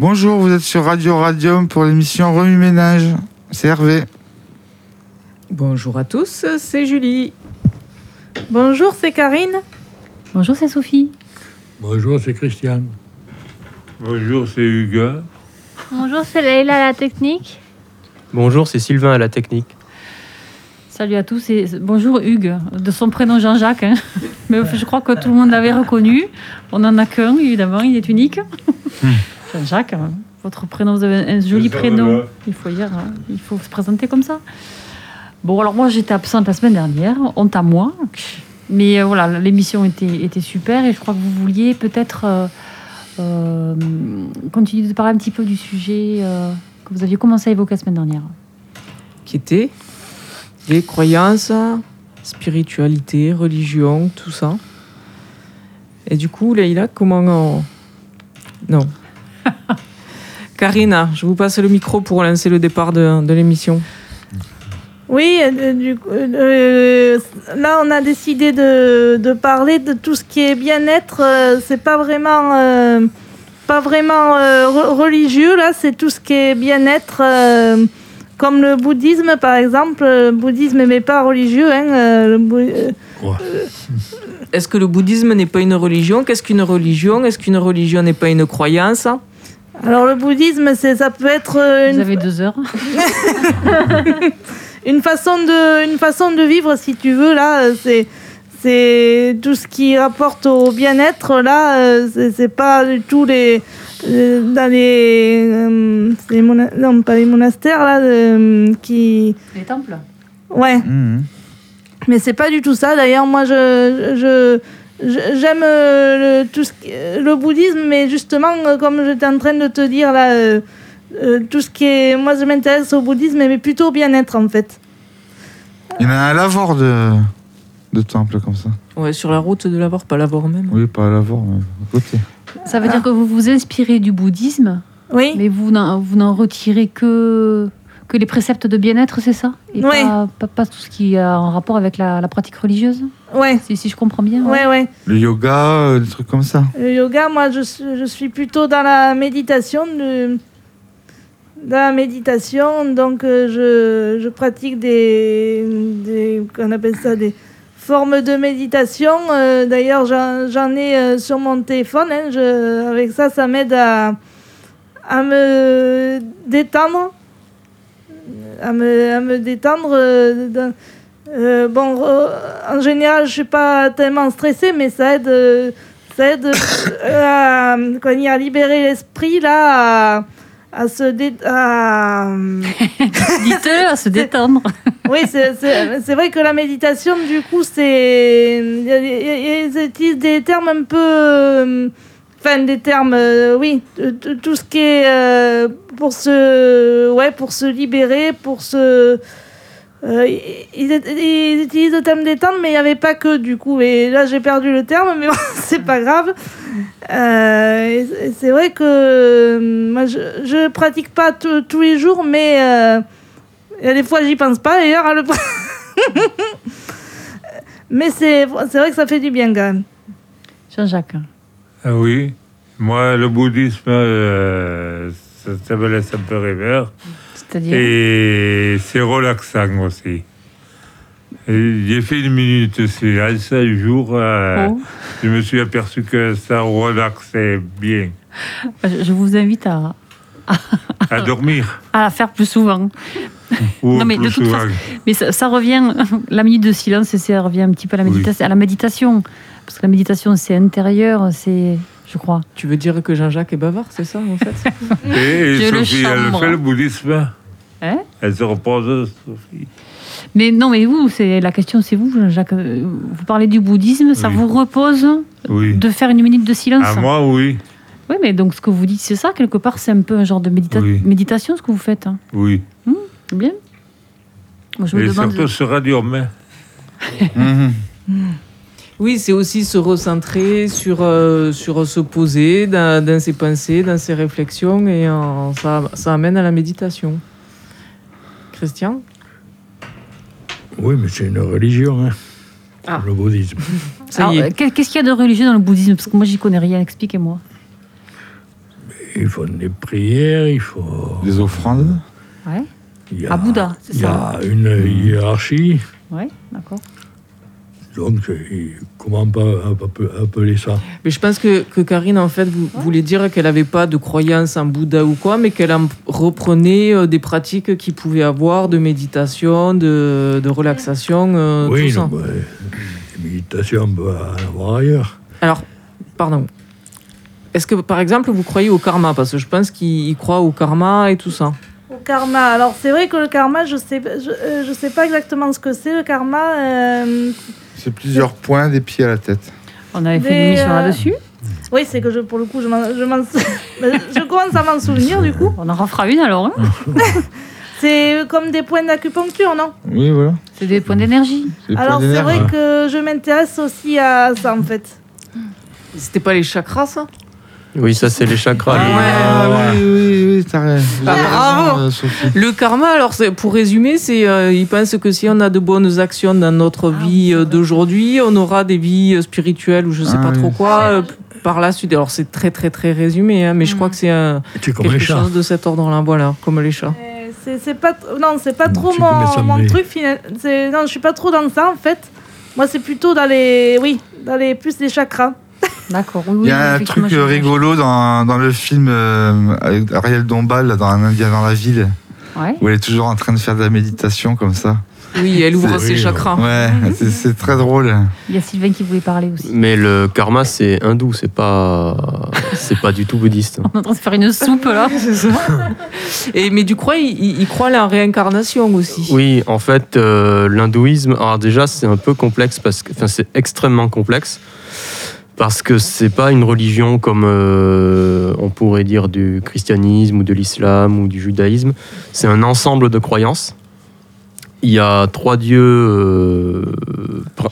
Bonjour, vous êtes sur Radio Radium pour l'émission Remue Ménage. C'est Hervé. Bonjour à tous, c'est Julie. Bonjour, c'est Karine. Bonjour, c'est Sophie. Bonjour, c'est Christian. Bonjour, c'est Hugo. Bonjour, c'est Leïla à la technique. Bonjour, c'est Sylvain à la technique. Salut à tous et bonjour Hugues, de son prénom Jean-Jacques. hein. Mais je crois que tout le monde l'avait reconnu. On n'en a qu'un, évidemment, il est unique. Jean-Jacques, hein. votre prénom, vous avez un joli prénom. Il faut, dire, hein, il faut se présenter comme ça. Bon, alors moi j'étais absente la semaine dernière, honte à moi. Mais euh, voilà, l'émission était, était super et je crois que vous vouliez peut-être euh, euh, continuer de parler un petit peu du sujet euh, que vous aviez commencé à évoquer la semaine dernière. Qui était les croyances, spiritualité, religion, tout ça. Et du coup, Leïla, comment on... Non. Karina, je vous passe le micro pour lancer le départ de, de l'émission. Oui, euh, du coup, euh, là, on a décidé de, de parler de tout ce qui est bien-être. euh, c'est pas vraiment, euh, pas vraiment euh, re- religieux, là, c'est tout ce qui est bien-être. euh, comme le bouddhisme, par exemple. Le bouddhisme n'est pas religieux. Hein, euh, euh, Est-ce que le bouddhisme n'est pas une religion? Qu'est-ce qu'une religion? Est-ce qu'une religion n'est pas une croyance? Alors, le bouddhisme, c'est, ça peut être euh, Vous une, avez deux heures. une façon de une façon de vivre si tu veux là euh, c'est c'est tout ce qui rapporte au bien-être là euh, c'est pas du tout les dans les, euh, les mona- non pas les monastères là euh, qui Les temples ouais Mhm. mais c'est pas du tout ça d'ailleurs moi je je je- J'aime euh, le, tout ce qui- euh, le bouddhisme, mais justement, euh, comme j'étais en train de te dire là, euh, euh, tout ce qui est. Moi, je m'intéresse au bouddhisme, mais plutôt au bien-être en fait. Il y en a un à Lavore de, de temple comme ça. Ouais, sur la route de l'Avor, pas l'Avor même. Oui, pas à Lavore, mais à côté. Ça veut dire que vous vous inspirez du bouddhisme, Oui. mais vous n'en retirez que, que les préceptes de bien-être, c'est ça? Et Ouais. pas, pas, pas tout ce qui a en rapport avec la, la pratique religieuse? Ouais, si, si je comprends bien. ouais, ouais. Le yoga, euh, des trucs comme ça? Le yoga, moi, je, suis- je suis plutôt dans la méditation. De, dans la méditation, donc euh, je, je pratique des, des. qu'on appelle ça des formes de méditation. Euh, D'ailleurs, j'en j'en ai euh, sur mon téléphone. hein. Je- avec ça, ça m'aide à, à me détendre. À me, à me détendre. euh, dans- euh, bon, re- en général, je suis pas tellement stressée, mais ça aide, euh, ça aide euh, à, comment dire, à libérer l'esprit là, à, à se dé, à- Dites-le, à se détendre. oui, c'est- vrai que la méditation, du coup, c'est, il y a- il y a- ils utilisent des termes un peu, enfin des termes, euh, oui, tout ce qui est euh, pour se, ouais, pour se libérer, pour se euh, ils, ils utilisent le terme détendre, mais il n'y avait pas que du coup. Et là, j'ai perdu le terme, mais bon, c'est pas grave. C'est- vrai que moi, je, je pratique pas tous- les jours, mais il y a des fois, j'y pense pas d'ailleurs. à le mais c'est vrai que ça fait du bien quand même. Jean-Jacques. Ah oui, moi, le bouddhisme, euh, ça, ça me laisse un peu rêveur. C'est-à-dire Et c'est relaxant aussi. Et J'ai fait une minute de silence un jour. euh, Oh. Je me suis aperçu que ça relaxait bien. Je vous invite à, À dormir. à la faire plus souvent. Ou Non, mais de toute souvent. façon- Mais ça, ça revient, la minute de silence, ça revient un petit peu à la Oui. méditation. À la méditation. Parce que la méditation, c'est intérieur, c'est, je crois. Tu veux dire que Jean-Jacques est bavard, c'est ça en fait Et, le Sophie, elle fait le bouddhisme. Hein elle se repose, Sophie. Mais non, mais vous, c'est la question, c'est vous, Jacques. Euh, Vous parlez du bouddhisme, ça Oui. vous repose Oui. de faire une minute de silence À moi, oui. Oui, mais donc ce que vous dites, c'est ça, quelque part, c'est un peu un genre de médita- Oui. méditation, ce que vous faites. hein. Oui. Bien. Moi, je me demande. surtout sur Radio Main. Mhm. Oui, c'est aussi se recentrer sur, euh, sur se poser dans, dans ses pensées, dans ses réflexions, et euh, ça, ça amène à la méditation. Christian? Oui, mais c'est une religion, hein, Ah. le bouddhisme. Ça Qu'est-ce qu'il y a de religieux dans le bouddhisme? Parce que moi, j'y connais rien. Expliquez-moi. ils font des prières, il faut. Des offrandes? Ouais. il y a- À Bouddha, c'est Il y ça? a une hiérarchie, Ouais, d'accord. Donc il- comment pas appeler ça? Mais je pense que, que Karine, en fait, vous voulez dire qu'elle n'avait pas de croyance en Bouddha ou quoi, mais qu'elle en reprenait euh, des pratiques qu'il pouvait avoir de méditation, de, de relaxation, euh, Oui, tout ça. donc, ouais, les méditations, on peut en avoir ailleurs. Alors, pardon. Est-ce que, par exemple, vous croyez au karma? Parce que je pense qu'il croit au karma et tout ça. Au karma. Alors, c'est vrai que le karma, je sais, je, euh, je sais pas exactement ce que c'est, le karma. euh, C'est plusieurs points des pieds à la tête. On avait fait Mais, une émission euh, là-dessus. Oui, c'est que je, pour le coup, je, m'en- je, m'en- je commence à m'en souvenir, du coup. On en refera une alors. hein C'est comme des points d'acupuncture, non? Oui, voilà. c'est des points d'énergie. Alors, points c'est vrai que je m'intéresse aussi à ça, en fait. C'était pas les chakras, ça? Oui, ça, c'est les chakras. Ah les- ouais. Ah, oui, oui, oui, t'as raison. Vous Ah, raison, bravo. euh. Le karma, alors pour résumer, c'est euh, il pense que si on a de bonnes actions dans notre Ah vie oui, euh, d'aujourd'hui, on aura des vies euh, spirituelles ou je sais Ah pas oui. trop quoi euh, par la suite. Alors c'est très très très résumé, hein, mais je Mm. crois que c'est euh, quelque chose de cet ordre-là, voilà, comme les chats. C'est pas, non, c'est pas trop mon, mon truc. Non, je suis pas trop dans ça, en fait. Moi, c'est plutôt dans les, oui, dans les plus les chakras. D'accord. oui, Il y a un truc euh, rigolo dans, dans le film euh, avec Ariel Dombal, là, dans Un Indien dans la ville, Ouais. où elle est toujours en train de faire de la méditation comme ça. Oui, elle ouvre ses oui, chakras. Ouais, c'est- c'est très drôle. Il y a Sylvain qui voulait parler aussi. Mais le karma, c'est hindou, c'est pas, c'est pas du tout bouddhiste. On est en train de se faire une soupe là. C'est ça. Et mais du coup, il, il- il croit à la réincarnation aussi? Oui, en fait, euh, l'hindouisme, alors déjà, c'est un peu complexe parce que, enfin, c'est extrêmement complexe parce que c'est pas une religion comme euh, on pourrait dire du christianisme ou de l'islam ou du judaïsme. C'est un ensemble de croyances. Il y a trois dieux, euh,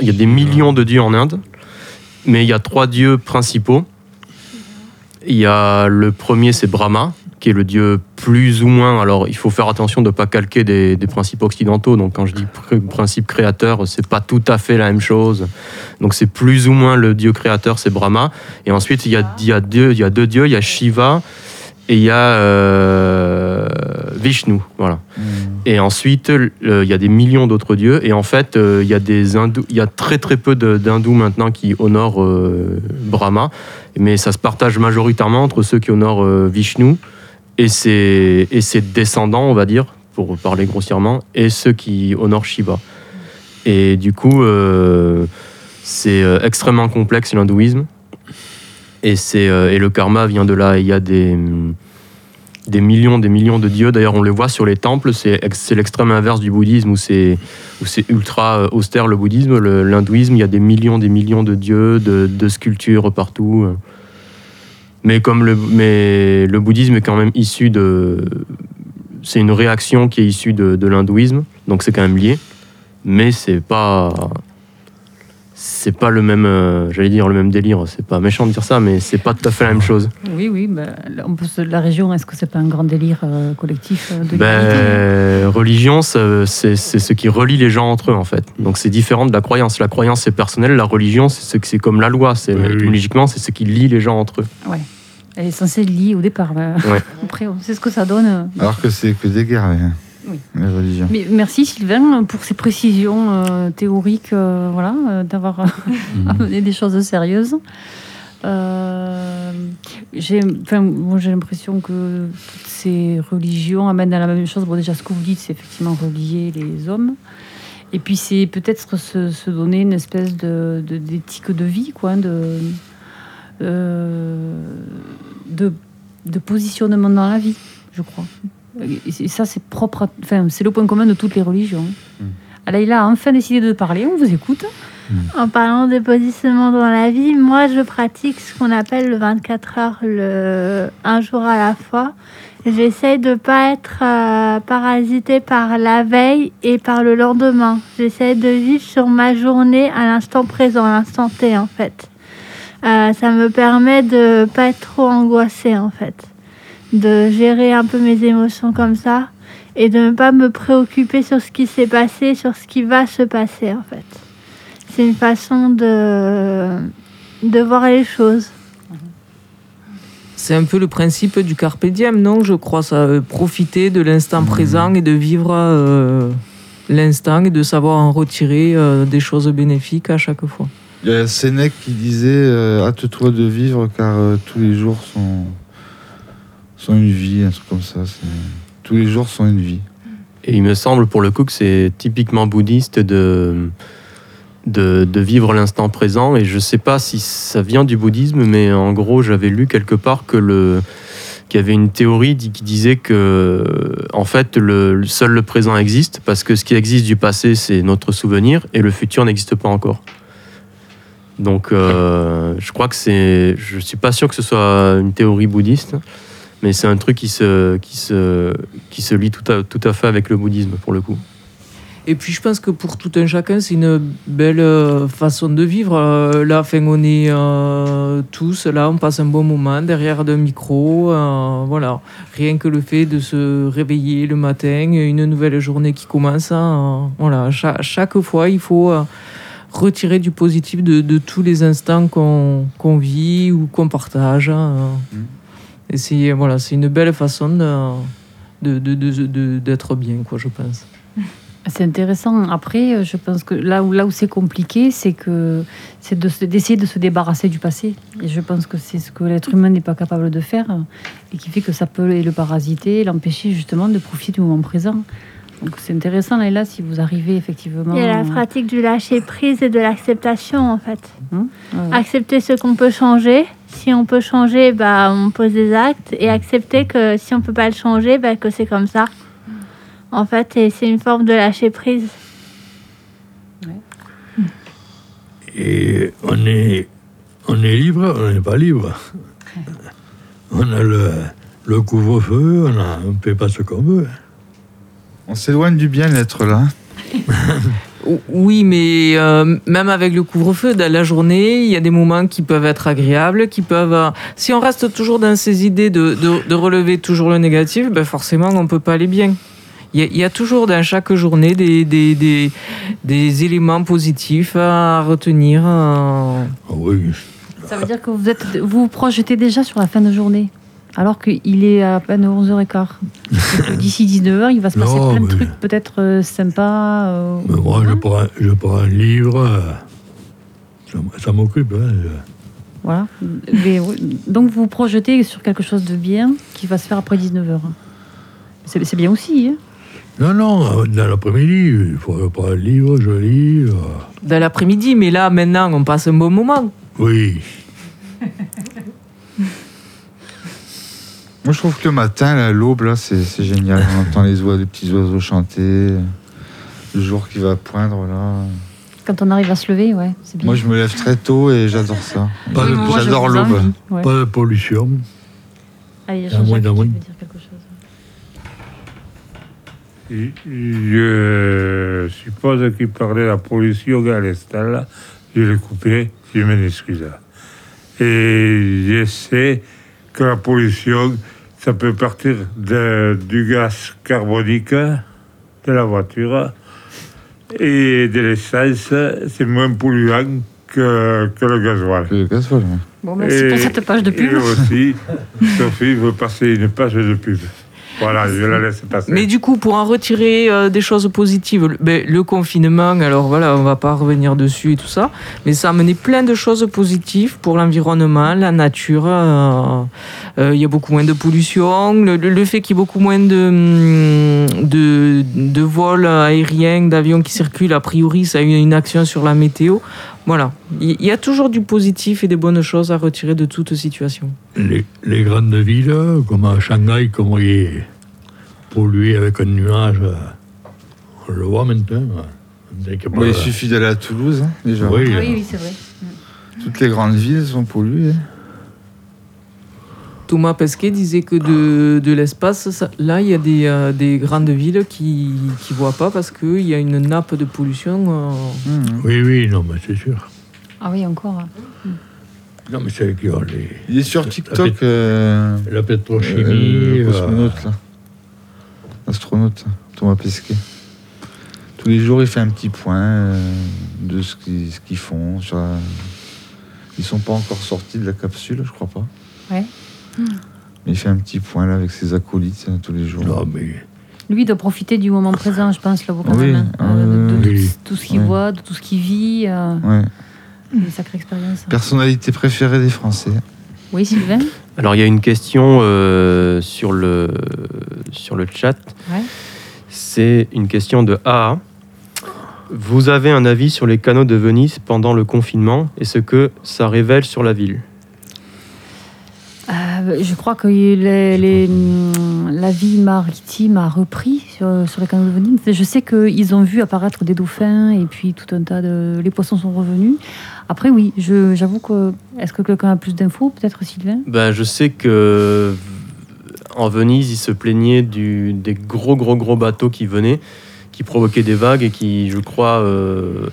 il y a des millions de dieux en Inde, mais il y a trois dieux principaux. Il y a le premier, c'est Brahma, qui est le dieu plus ou moins. Alors, il faut faire attention de ne pas calquer des, des principes occidentaux. Donc, quand je dis pr- principe créateur, c'est pas tout à fait la même chose. Donc, c'est plus ou moins le dieu créateur, c'est Brahma. Et ensuite, il y a, il y a deux, il y a deux dieux. Il y a Shiva et il y a euh, Vishnu. Voilà. Et ensuite, il y a des millions d'autres dieux. Et en fait, euh, il y a des hindous, il y a très très peu d'hindous maintenant qui honorent euh, Brahma, mais ça se partage majoritairement entre ceux qui honorent euh, Vishnu et ses, et ses descendants, on va dire, pour parler grossièrement, et ceux qui honorent Shiva. Et du coup, euh, c'est euh, extrêmement complexe l'hindouisme. Et, c'est, euh, et le karma vient de là. Il y a des, des millions, des millions de dieux. D'ailleurs, on les voit sur les temples. C'est, ex- c'est l'extrême inverse du bouddhisme où c'est, ultra austère le bouddhisme. L'hindouisme, il y a des millions, des millions de dieux, de sculptures partout. Mais comme le, bouddhisme est quand même issu de. C'est une réaction qui est issue de, de l'hindouisme, donc c'est quand même lié. Mais c'est pas. C'est pas le même. euh, J'allais dire le même délire, c'est pas méchant de dire ça, mais c'est pas tout à fait la même chose. Oui, oui. ben, on peut se- la région, est-ce que c'est pas un grand délire euh, collectif euh, de Ben, religion, c'est ce qui relie les gens entre eux, en fait. Donc c'est différent de la croyance. La croyance, c'est personnel. La religion, c'est ce que- c'est comme la loi. C'est Oui, oui. Étymologiquement, c'est ce qui lie les gens entre eux. Elle est censée lier au départ. Ouais. Après, on sait ce que ça donne. Alors que c'est que des guerres, hein, Oui. Mais merci Sylvain pour ces précisions euh, théoriques, euh, voilà, euh, d'avoir amené des choses sérieuses. J'ai, enfin, moi, j'ai l'impression que toutes ces religions amènent à la même chose. Bon, déjà, ce que vous dites, c'est effectivement relier les hommes. Et puis, c'est peut-être se, se donner une espèce de, de- d'éthique de vie, quoi, de, de, de positionnement dans la vie, je crois. Et ça, c'est propre. à- Enfin, c'est le point commun de toutes les religions. Alaïla a enfin décidé de parler. On vous écoute. En parlant de positionnement dans la vie, moi je pratique ce qu'on appelle le 24 heures, le un jour à la fois. J'essaye de pas être euh, parasité par la veille et par le lendemain. J'essaye de vivre sur ma journée à l'instant présent, à l'instant T en fait. Euh, ça me permet de pas être trop angoissée en fait, de gérer un peu mes émotions comme ça et de ne pas me préoccuper sur ce qui s'est passé, sur ce qui va se passer en fait. C'est une façon de, de voir les choses. C'est un peu le principe du carpe diem, non Je crois ça, euh, profiter de l'instant présent et de vivre euh, l'instant et de savoir en retirer euh, des choses bénéfiques à chaque fois. Il y a Sénèque qui disait euh, Hâte-toi de vivre car euh, tous les jours sont, une vie, un truc comme ça. Tous les jours sont une vie. Et il me semble pour le coup que c'est typiquement bouddhiste de, de, vivre l'instant présent. Et je ne sais pas si ça vient du bouddhisme, mais en gros, j'avais lu quelque part que le qu'il y avait une théorie qui disait que en fait le- seul le présent existe parce que ce qui existe du passé c'est notre souvenir et le futur n'existe pas encore. Donc euh, je crois que c'est je suis pas sûr que ce soit une théorie bouddhiste mais c'est un truc qui se qui se qui se lie tout à, tout à fait avec le bouddhisme pour le coup. Et puis je pense que pour tout un chacun, c'est une belle euh, façon de vivre. Euh, Là, enfin, on est euh, tous là, on passe un bon moment derrière d'un micro. euh, voilà, rien que le fait de se réveiller le matin, une nouvelle journée qui commence. hein, euh, voilà, chaque, chaque fois, il faut retirer du positif de, de tous les instants qu'on qu'on vit ou qu'on partage. hein, euh. Et c'est voilà, c'est une belle façon de d'être bien, quoi, je pense. C'est intéressant. Après, euh, je pense que là où, là où c'est compliqué, c'est que c'est d'essayer de se débarrasser du passé. Et je pense que c'est ce que l'être humain n'est pas capable de faire et qui fait que ça peut le parasiter, l'empêcher justement de profiter du moment présent. Donc c'est intéressant, là, là, si vous arrivez effectivement. Il y a la pratique du lâcher prise et de l'acceptation en fait. ouais. Accepter ce qu'on peut changer. Si on peut changer, bah, on pose des actes. Et accepter que si on peut pas le changer, bah, que c'est comme ça. En fait, et c'est une forme de lâcher prise. Et on est, on est libre, on n'est pas libre. On a le, le couvre-feu, on a- on ne fait pas ce qu'on veut. On s'éloigne du bien-être là. Oui, mais euh, même avec le couvre-feu, dans la journée, il y a des moments qui peuvent être agréables, qui peuvent... euh, si on reste toujours dans ces idées de, de- de relever toujours le négatif, ben forcément, on ne peut pas aller bien. Il y, a, il y a toujours dans chaque journée des, des, des, des éléments positifs à retenir. euh. Ah oui, Ça veut dire que vous êtes, vous vous projetez déjà sur la fin de journée, alors qu'il est à peine 11h15. Et que D'ici 19h, il va se passer Non, plein de trucs peut-être euh, sympas. euh, mais moi je prends, je prends un livre, euh, ça, m'occupe. hein. Voilà. Mais donc vous vous projetez sur quelque chose de bien qui va se faire après 19h. C'est c'est bien aussi. Hein Non, non, dans l'après-midi, il faut prendre un livre, je lis. dans l'après-midi, mais là, maintenant, on passe un bon moment. oui, Moi, je trouve que le matin, là, l'aube, là, c'est c'est génial. On entend les, oiseaux, les petits oiseaux chanter. Le jour qui va poindre, là. Quand on arrive à se lever, ouais, c'est bien. Moi, je me lève très tôt et j'adore ça. Pas Oui, de- moi, je J'adore vous l'aube. ouais. pas de pollution. Allez, Ah, Jean-Jacques, moins, tu veux moins. dire quelque chose Je suppose qu'il parlait de la pollution à l'instant là. Je l'ai coupé, je m'en excuse. Et je sais que la pollution, ça peut partir de- du gaz carbonique de la voiture et de l'essence, c'est moins polluant que, que le gasoil. Le gasoil. Bon, merci pour cette page de pub. Et aussi, Sophie veut passer une page de pub. Voilà, je la laisse passer. Mais du coup, pour en retirer euh, des choses positives, le, ben, le confinement, alors voilà, on va pas revenir dessus et tout ça, mais ça a amené plein de choses positives pour l'environnement, la nature. euh, euh, Il y a beaucoup moins de pollution, le, fait qu'il y ait beaucoup moins hum, de, de vols aériens, d'avions qui circulent, a priori, ça a eu une action sur la météo. Voilà, il y a toujours du positif et des bonnes choses à retirer de toute situation. Les, les grandes villes, comme à Shanghai, comment il est pollué avec un nuage, on le voit maintenant. Pas- Ouais, il suffit d'aller à Toulouse, hein, déjà. Oui, Ah oui, oui, c'est vrai. Toutes les grandes villes sont polluées. Thomas Pesquet disait que de, de l'espace, ça- là, il y a des, euh, des grandes villes qui ne voient pas parce qu'il y a une nappe de pollution. euh, Mmh. oui, oui, non, mais c'est sûr. Ah oui, encore. Non, mais c'est qui ont les, Il est sur TikTok, euh, la euh, pétrochimie. le euh, cosmonaute, là. Astronaute, Thomas Pesquet. Tous les jours, il fait un petit point euh, de ce qu'ils ce qu'ils font. Sur la- Ils sont pas encore sortis de la capsule, je crois pas. Ouais. Il fait un petit point là avec ses acolytes hein, tous les jours. Non, mais Lui, il doit profiter du moment présent, je pense, là, quand Oui, même. hein, ah, euh, de, de oui. tout, tout ce qu'il Ouais. voit, de tout ce qu'il vit. euh, Ouais. Une sacrée expérience. Personnalité préférée des Français. Oui, Sylvain Alors il y a une question euh, sur, le, sur le chat. Ouais. C'est une question de AA. Vous avez un avis sur les canaux de Venise pendant le confinement et ce que ça révèle sur la ville? Euh, Je crois que les- les, hum, la vie maritime a repris sur, sur les canaux de Venise. Je sais qu'ils ont vu apparaître des dauphins et puis tout un tas de... Les poissons sont revenus. Après, oui, j'avoue que... Est-ce que quelqu'un a plus d'infos Peut-être Sylvain? Ben, Je sais que en Venise, ils se plaignaient du, des gros gros gros bateaux qui venaient, qui provoquaient des vagues et qui, je crois, euh,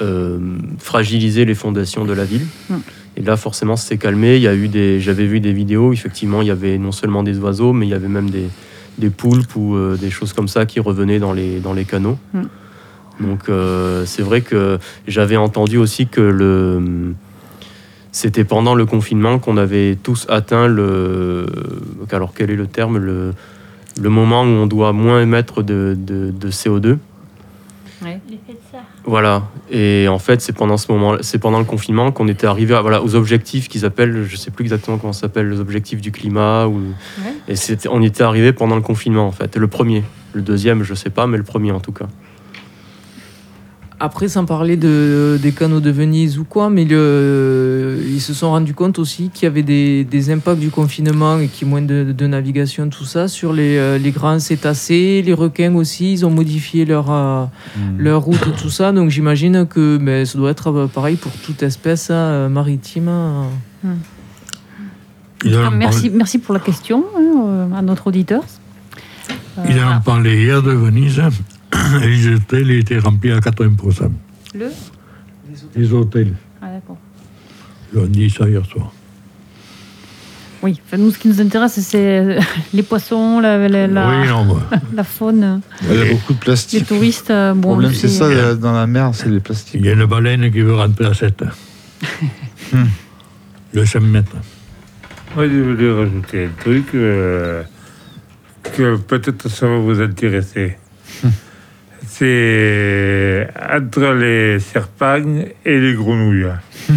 euh, fragilisaient les fondations de la ville. Mm. Et là, forcément, ça s'est calmé. Il y a eu des, j'avais vu des vidéos. Effectivement, il y avait non seulement des oiseaux, mais il y avait même des, des poulpes ou euh, des choses comme ça qui revenaient dans les, dans les canaux. Mm. Donc, euh, c'est vrai que j'avais entendu aussi que le, c'était pendant le confinement qu'on avait tous atteint le, alors quel est le terme, le, le moment où on doit moins émettre de, de- de CO2. L'effet de serre. Voilà. Et en fait, c'est pendant ce moment, c'est pendant le confinement qu'on était arrivé à, voilà, aux objectifs qu'ils appellent, je sais plus exactement comment ça s'appelle, les objectifs du climat. Ou... Ouais. Et on y était arrivé pendant le confinement, en fait. Le premier. Le deuxième, je sais pas, mais le premier en tout cas. Après, sans parler de, des canaux de Venise ou quoi, mais le, ils se sont rendus compte aussi qu'il y avait des, des impacts du confinement et qu'il y a moins de, de navigation, tout ça, sur les, euh, les grands cétacés, les requins aussi. Ils ont modifié leur, euh, leur route, tout ça. Donc j'imagine que ben, ça doit être euh, pareil pour toute espèce hein, maritime. hein. Ah, ont merci, parlé, merci pour la question hein, à notre auditeur. Euh, ils en ont parlé hier de Venise. Les hôtels étaient remplis à 80%. le Les hôtels. Ah, d'accord. Ont dit ça hier soir. Oui, enfin, nous, ce qui nous intéresse, c'est euh, les poissons, la, la, la- Oui, non, moi. la faune, Il y a beaucoup de les plastique. touristes. euh, Le Bon, problème, c'est ça, dans la mer, c'est les plastiques. Il y a une baleine qui veut rentrer à 7. Le 5 mètres. Moi, je voulais rajouter un truc euh, que peut-être ça va vous intéresser. C'est entre les serpagnes et les grenouilles.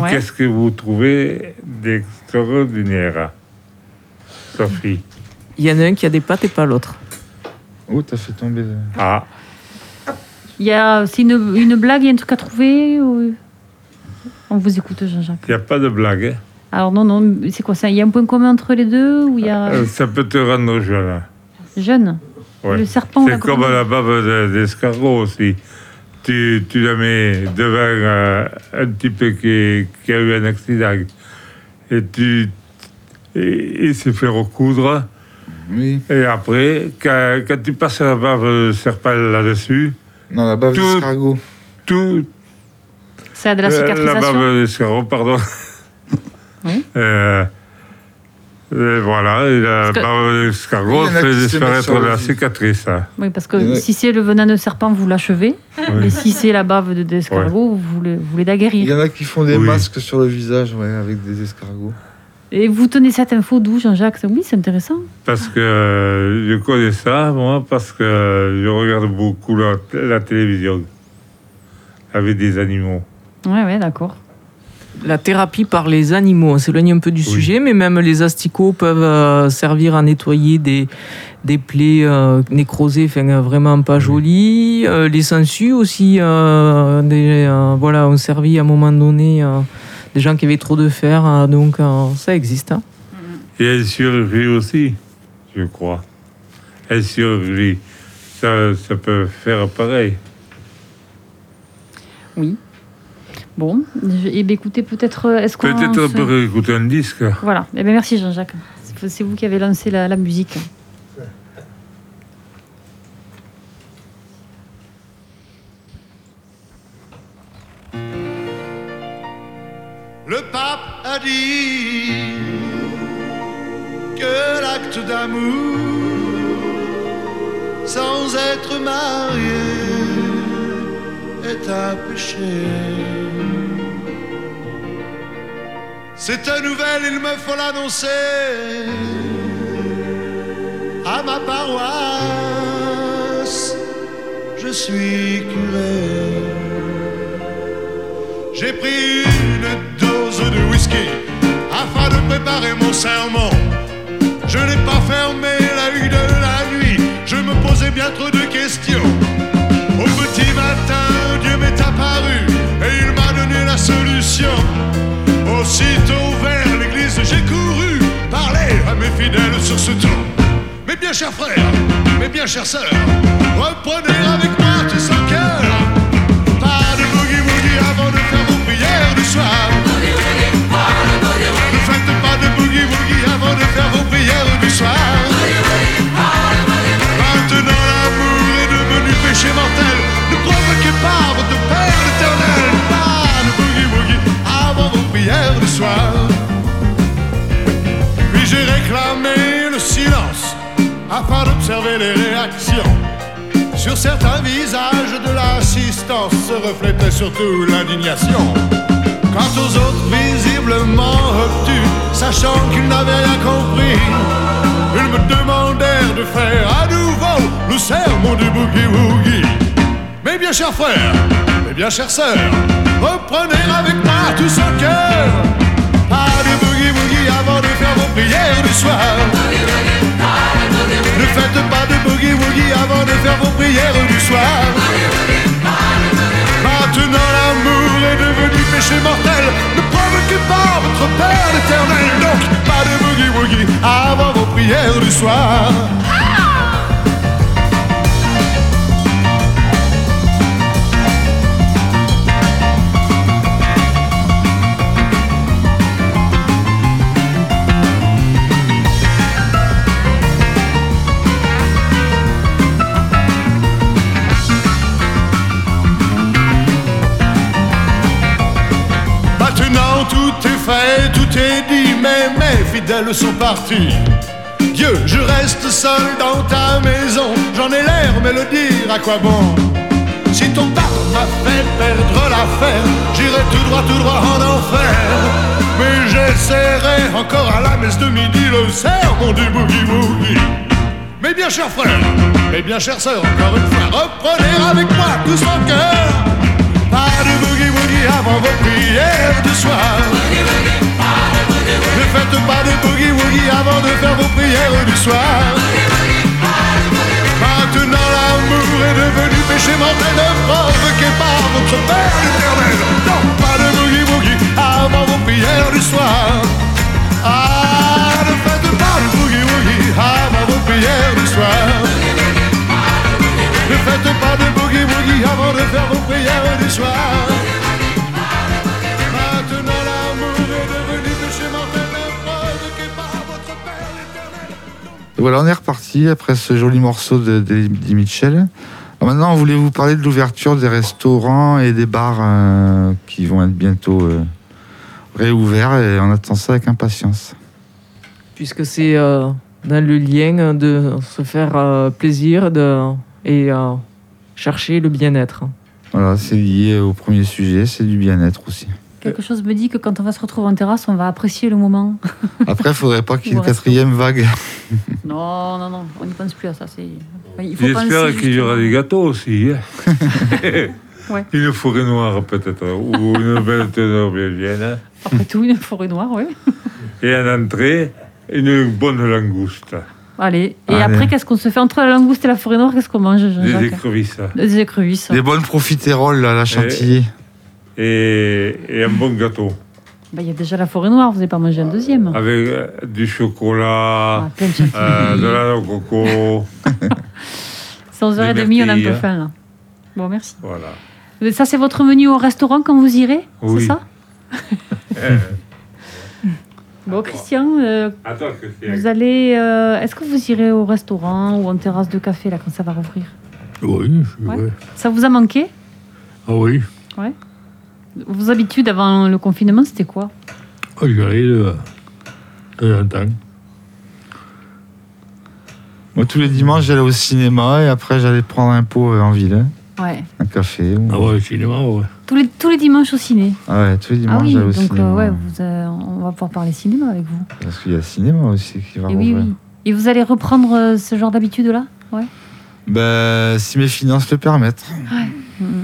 Ouais. Qu'est-ce que vous trouvez d'extraordinaire, Sophie? Il y en a un qui a des pattes et pas l'autre. Oh, t'as fait tomber. Ah, Il y a, c'est une, une blague, il y a un truc à trouver ou- On vous écoute, Jean-Jacques. il n'y a pas de blague. hein. Alors non, non, c'est quoi ça? Il y a un point commun entre les deux ou il y a Euh, Ça peut te rendre jeune. jeune? Ouais. Le serpent, la C'est comme la bave de- d'escargot aussi. Tu, tu la mets devant euh, un type qui, qui a eu un accident et tu et, il s'est fait recoudre. Oui. Et après, quand, quand tu passes la bave de serpent là-dessus, Non, la bave Tout- d'escargot. tout. Ça a de la euh, la cicatrisation bave d'escargot, pardon. Oui. Euh, et voilà, et la bave d'escargot fait disparaître le la cicatrice. hein. Oui, parce que a- si c'est le venin de serpent, vous l'achevez. Oui. Mais si c'est la bave de- d'escargot, vous voulez, vous voulez la Il y en a qui font des Oui. masques sur le visage, ouais, avec des escargots. Et vous tenez cette info d'où, Jean-Jacques? Oui, c'est intéressant. Parce que euh, je connais ça, moi, parce que euh, je regarde beaucoup la, la télévision avec des animaux. Ouais, ouais, d'accord. La thérapie par les animaux, on s'éloigne un peu du Oui. sujet, mais même les asticots peuvent euh, servir à nettoyer des, des plaies euh, nécrosées, enfin, euh, vraiment pas jolies. Euh, les sangsues aussi, euh, des, euh, voilà, ont servi à un moment donné euh, des gens qui avaient trop de fer, euh, donc euh, ça existe. hein. Et elle chirurgie aussi, je crois. Elle chirurgie. Ça, ça peut faire pareil. Oui. Bon, je- eh bien, écoutez, peut-être, euh, est-ce qu'on... Peut-être on se- peut écouter un disque. Voilà. Eh bien, merci, Jean-Jacques. C'est- C'est vous qui avez lancé la, la musique. Le pape a dit que l'acte d'amour sans être marié est un péché. Cette nouvelle, il me faut l'annoncer à ma paroisse. Je suis curé. J'ai pris une dose de whisky afin de préparer mon sermon. Je n'ai pas fermé l'œil de la nuit, je me posais bien trop de questions. Au petit matin, Dieu m'est apparu et il m'a donné la solution. Aussitôt vers l'église, j'ai couru parler à mes fidèles sur ce ton. Mes bien chers frères, mes bien chères sœurs, reprenez avec moi tout son cœur. Pas de boogie woogie avant de faire vos prières du soir. Ne faites pas de boogie woogie avant de faire vos prières du soir. Maintenant l'amour est devenu péché mortel. Ne provoquez pas votre Puis j'ai réclamé le silence afin d'observer les réactions. Sur certains visages de l'assistance se reflétait surtout l'indignation. Quant aux autres, visiblement obtus, sachant qu'ils n'avaient rien compris, ils me demandèrent de faire à nouveau le sermon du boogie woogie. Mes bien chers frères, mes bien chères sœurs, reprenez avec moi tout son cœur. Avant de faire vos prières du soir. Ne faites pas de boogie woogie avant de faire vos prières du soir. Maintenant l'amour est devenu péché mortel. Ne provoquez pas votre Père éternel. Donc pas de boogie woogie avant vos prières du soir. Est dit, mais mes fidèles sont partis. Dieu, je reste seul dans ta maison, j'en ai l'air, mais le dire à quoi bon? Si ton pape m'a fait perdre l'affaire, j'irai tout droit, tout droit en enfer. Mais j'essaierai encore à la messe de midi le sermon du boogie woogie. Mes bien chers frères, mes bien chères sœurs, encore une fois, reprenez avec moi tout son cœur. Pas de boogie woogie avant vos prières du soir. Ne faites pas de boogie woogie avant de faire vos prières du soir. Maintenant l'amour est devenu péché mortel, ne provoquez pas votre Père éternel. Non, pas de boogie woogie avant vos prières du soir. Ah, Et voilà, on est reparti après ce joli morceau de d'Eddie Mitchell. Alors maintenant, on voulait vous parler de l'ouverture des restaurants et des bars euh, qui vont être bientôt euh, réouverts et on attend ça avec impatience. puisque c'est euh, dans le lien de se faire plaisir de, et chercher le bien-être. Voilà, c'est lié au premier sujet, c'est du bien-être aussi. Quelque chose me dit que quand on va se retrouver en terrasse, on va apprécier le moment. Après, il faudrait pas qu'il y ait une quatrième vague. Non, non, non, on n'y pense plus à ça. J'espère qu'il y aura des gâteaux aussi. hein. Ouais. Une forêt noire peut-être, ou une belle teneur norvégienne. Après tout, une forêt noire, oui. Et en entrée, une bonne langouste. Allez. Et Allez. après, qu'est-ce qu'on se fait entre la langouste et la forêt noire? Qu'est-ce qu'on mange, Des écrevisses. Des écrevisses. Des bonnes profiteroles là, à la chantilly. Et, et un bon gâteau. Bah, Il y a déjà la forêt noire, vous n'avez pas mangé un deuxième. Avec euh, du chocolat, Ah, plein de chantilly. euh, de la noix au coco. C'est 11h30, des on a un peu faim là. Bon, merci. voilà. Mais Ça, c'est votre menu au restaurant quand vous irez Oui. C'est ça Euh, Bon, Christian, euh, attends, Christian. vous allez. euh, Est-ce que vous irez au restaurant ou en terrasse de café là quand ça va rouvrir? Oui, Ouais. Ça vous a manqué? Ah oui, Vos habitudes avant le confinement, c'était quoi? Oh, j'y allais de de temps en temps. Moi, tous les dimanches, j'allais au cinéma et après, j'allais prendre un pot euh, en ville. hein. Ouais. un café. Ou... Ah ouais, le cinéma, ouais. Tous les, tous les dimanches au ciné? Ah ouais, tous les dimanches, ah oui, j'allais au donc cinéma. euh, ouais, vous, euh, on va pouvoir parler cinéma avec vous. Parce qu'il y a le cinéma aussi qui va Et oui, rouvrir. oui. Et vous allez reprendre euh, ce genre d'habitude-là? Ouais. Ben, si mes finances le permettent.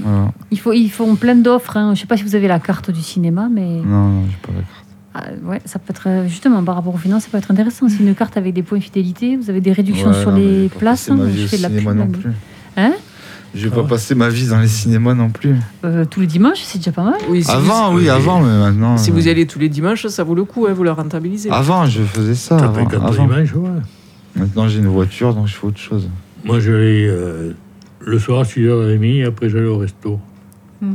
Voilà. Il faut, ils font plein d'offres. Hein. Je sais pas si vous avez la carte du cinéma, mais Non, non, j'ai pas la carte. ah, ouais, ça peut être euh, justement par rapport aux finances, ça peut être intéressant. C'est une carte avec des points fidélité. Vous avez des réductions Ouais, sur non, je les vais places. hein. Je fais de la pub. non plus. Hein Je vais pas passer ma vie dans les cinémas non plus. Euh, tous les dimanches, c'est déjà pas mal. Oui, si Avant, vous, oui, avant, mais maintenant. si euh, vous y allez tous les dimanches, ça vaut le coup, hein, vous le rentabilisez. Avant, je faisais ça. Avant, avant. dimanches, ouais. Maintenant, j'ai une voiture, donc je fais autre chose. Moi, j'allais euh, le soir à 6h30, après j'allais au resto. Un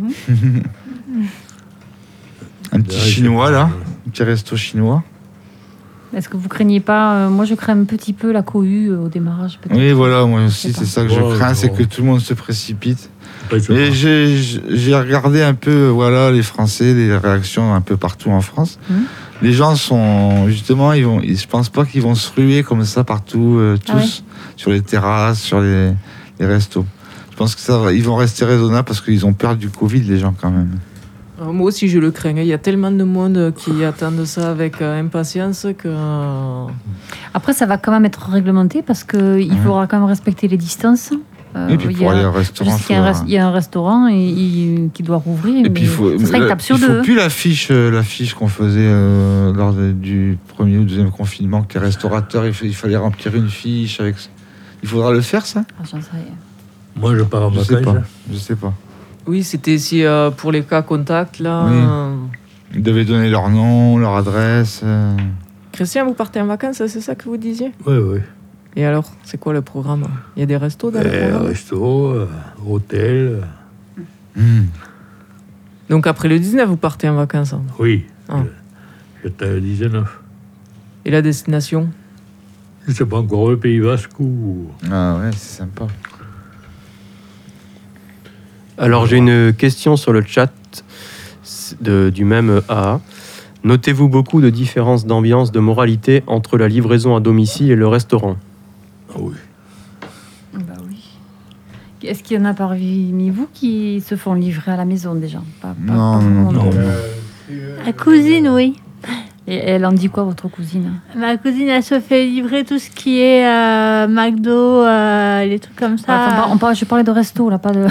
petit Là, chinois, là. Un petit resto chinois. Est-ce que vous craignez pas euh, Moi, je crains un petit peu la cohue euh, au démarrage. Oui, voilà, moi aussi, c'est ça que je crains, c'est que tout le monde se précipite. Et j'ai regardé un peu, voilà, les Français, les réactions un peu partout en France. Mhm. Les gens sont, justement, ils vont, ils- je pense pas qu'ils vont se ruer comme ça partout, euh, tous, Ah ouais sur les terrasses, sur les, les restos. Je pense que ça va, ils vont rester raisonnables parce qu'ils ont peur du Covid, les gens, quand même. Alors, moi aussi, je le crains. Il y a tellement de monde qui attendent ça avec euh, impatience que. euh, Après, ça va quand même être réglementé parce qu'il Ouais. faudra quand même respecter les distances. Euh, Et puis il y a- aller au je restaurant, sais qu'il y, a un faudra- res- il y a un restaurant et, il- qui doit rouvrir. Et mais puis il faut, ce la- il faut plus l'affiche, euh, l'affiche qu'on faisait euh, lors de- du premier ou deuxième confinement, que les restaurateurs, il fallait remplir une fiche avec. Il faudra le faire, ça? Ah, j'en sais rien. Moi, je pars en Je sais vacances. pas. hein. Je sais pas. Oui, c'était si euh, pour les cas contacts, là. Oui. euh, Ils devaient donner leur nom, leur adresse. euh. Christian, vous partez en vacances, c'est ça que vous disiez? Oui, oui. Et alors, c'est quoi le programme? Il y a des restos dans le programme? resto, euh, hôtel, euh, Hmm. Donc après le 19, vous partez en vacances. hein? oui. Ah. J'étais à 19. Et la destination? Je sais pas encore le Pays Basque ou. Ah ouais, c'est sympa. Alors j'ai une question sur le chat de- du même AA. Notez-vous beaucoup de différences d'ambiance, de moralité entre la livraison à domicile et le restaurant? Ah oui. Bah oui. Est-ce qu'il y en a parmi vous qui se font livrer à la maison déjà? Pas- pas- Non, pas non, monde. La cousine, oui. Et elle en dit quoi, votre cousine Ma cousine, elle se fait livrer tout ce qui est euh, McDo, euh, les trucs comme ça. Enfin, on parle- Je parlais de resto, là, pas de. Ouais,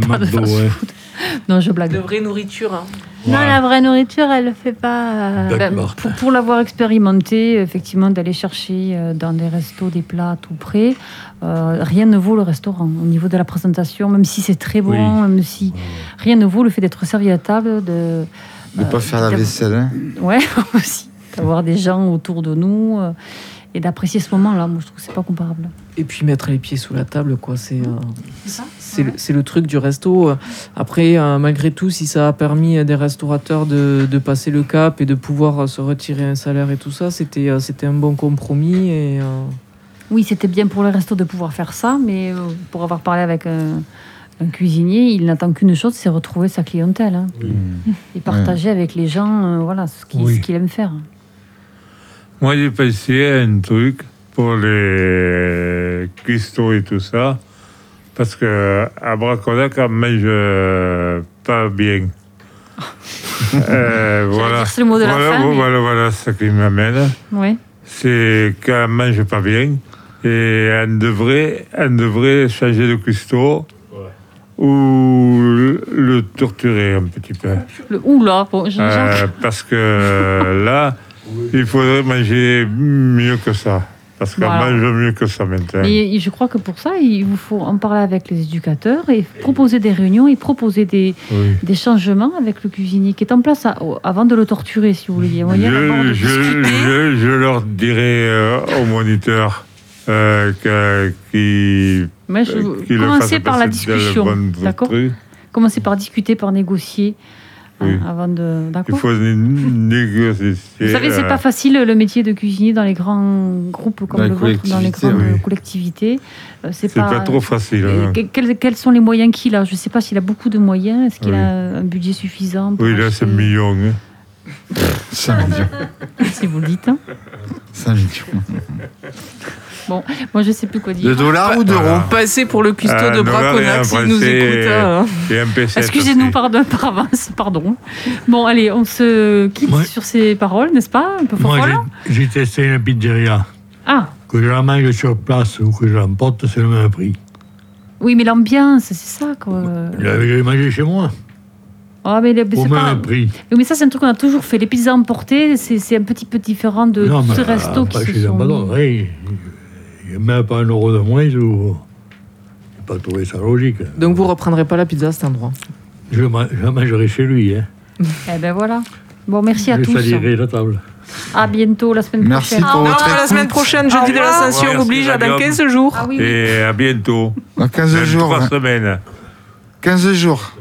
pas de McDo, fast ouais. Non, je blague. De vraie nourriture. hein. Non, Ouais. la vraie nourriture, elle le fait pas. euh. D'accord. Ben, pour, pour l'avoir expérimenté, effectivement, d'aller chercher euh, dans des restos des plats tout près, euh, rien ne vaut le restaurant. Au niveau de la présentation, même si c'est très bon, Oui. même si rien ne vaut le fait d'être servi à table, de De pas Euh, faire la d'avoir- vaisselle. Hein. ouais aussi, d'avoir des gens autour de nous euh, et d'apprécier ce moment-là. Moi, je trouve que c'est pas comparable. Et puis mettre les pieds sous la table, quoi. C'est euh, ça c'est le, c'est le truc du resto. Euh, Après, euh, malgré tout, si ça a permis à des restaurateurs de, de passer le cap et de pouvoir euh, se retirer un salaire et tout ça, c'était euh, c'était un bon compromis. Et, euh, Oui, c'était bien pour le resto de pouvoir faire ça, mais euh, pour avoir parlé avec un, un cuisinier, il n'attend qu'une chose, c'est retrouver sa clientèle hein, Oui. Et partager avec les gens, euh, voilà, ce qu'il Oui. aime faire. Moi, j'ai pensé à un truc pour les cuistots et tout ça. Parce que à Braconac, on mange pas bien. Euh, voilà. c'est le mot de la voilà, fin, mais- voilà, voilà ce qui m'amène. Oui. C'est qu'on mange pas bien. Et on devrait, on devrait changer de cuistot ou le, torturer un petit peu. Le oula, bon. Euh, parce que là, il faudrait manger mieux que ça. Parce qu'on Voilà. mange mieux que ça maintenant. Et je crois que pour ça, il vous faut en parler avec les éducateurs et proposer des réunions et proposer des, Oui. des changements avec le cuisinier qui est en place à- avant de le torturer, si vous voulez. Je, je leur dirai euh, au moniteur euh, que- qui, Mais je, euh, qui fasse par la discussion, d'accord truc. Commencez par discuter, par négocier, hein, Oui. avant de... Il D'accord faut né- négocier. Vous savez, c'est euh, pas facile le métier de cuisinier dans les grands groupes comme le vôtre, dans les grandes oui. collectivités. Euh, C'est C'est pas, trop facile. Hein. que- quels, quels sont les moyens qu'il a? Je ne sais pas s'il a beaucoup de moyens. Est-ce qu'il Oui. a un budget suffisant pour Oui, là, c'est million. hein. 5 millions. Si vous le dites. hein. 5 millions. Bon, moi, je sais plus quoi dire. De dollars ou d'euros Voilà. Passez pour le cuistot Ah, de Braconac s'il nous écoute. hein. P7 Excusez-nous pardon, par avance, pardon. Bon, allez, on se quitte Ouais. sur ces paroles, n'est-ce pas? Un peu Moi, folle j'ai- j'ai testé une pizzeria. Ah, Que je la mange sur place ou que je l'emporte, c'est le même prix. oui, mais l'ambiance, c'est ça, quoi. Je l'ai mangé chez moi, Ah, mais le- au c'est pas... même prix. Mais ça, c'est un truc qu'on a toujours fait. Les pizzas emportées, c'est c'est un petit peu différent de non, tous mais ces restos euh, qui se sont... Ambadon. mis. Même pas un euro de moins ou... J'ai pas trouvé ça logique. Donc vous reprendrez pas la pizza à cet endroit. Je, ma- je la mangerai chez lui. Hein. Eh ben voilà. Bon, merci à je tous. salirai la table. À bientôt la semaine Merci prochaine. pour Non, votre la semaine prochaine, jeudi de l'Ascension oblige à dans Guillaume. 15 jours. Ah oui, oui. Et à bientôt. Dans 15 Même jours. trois hein. semaines. 15 jours.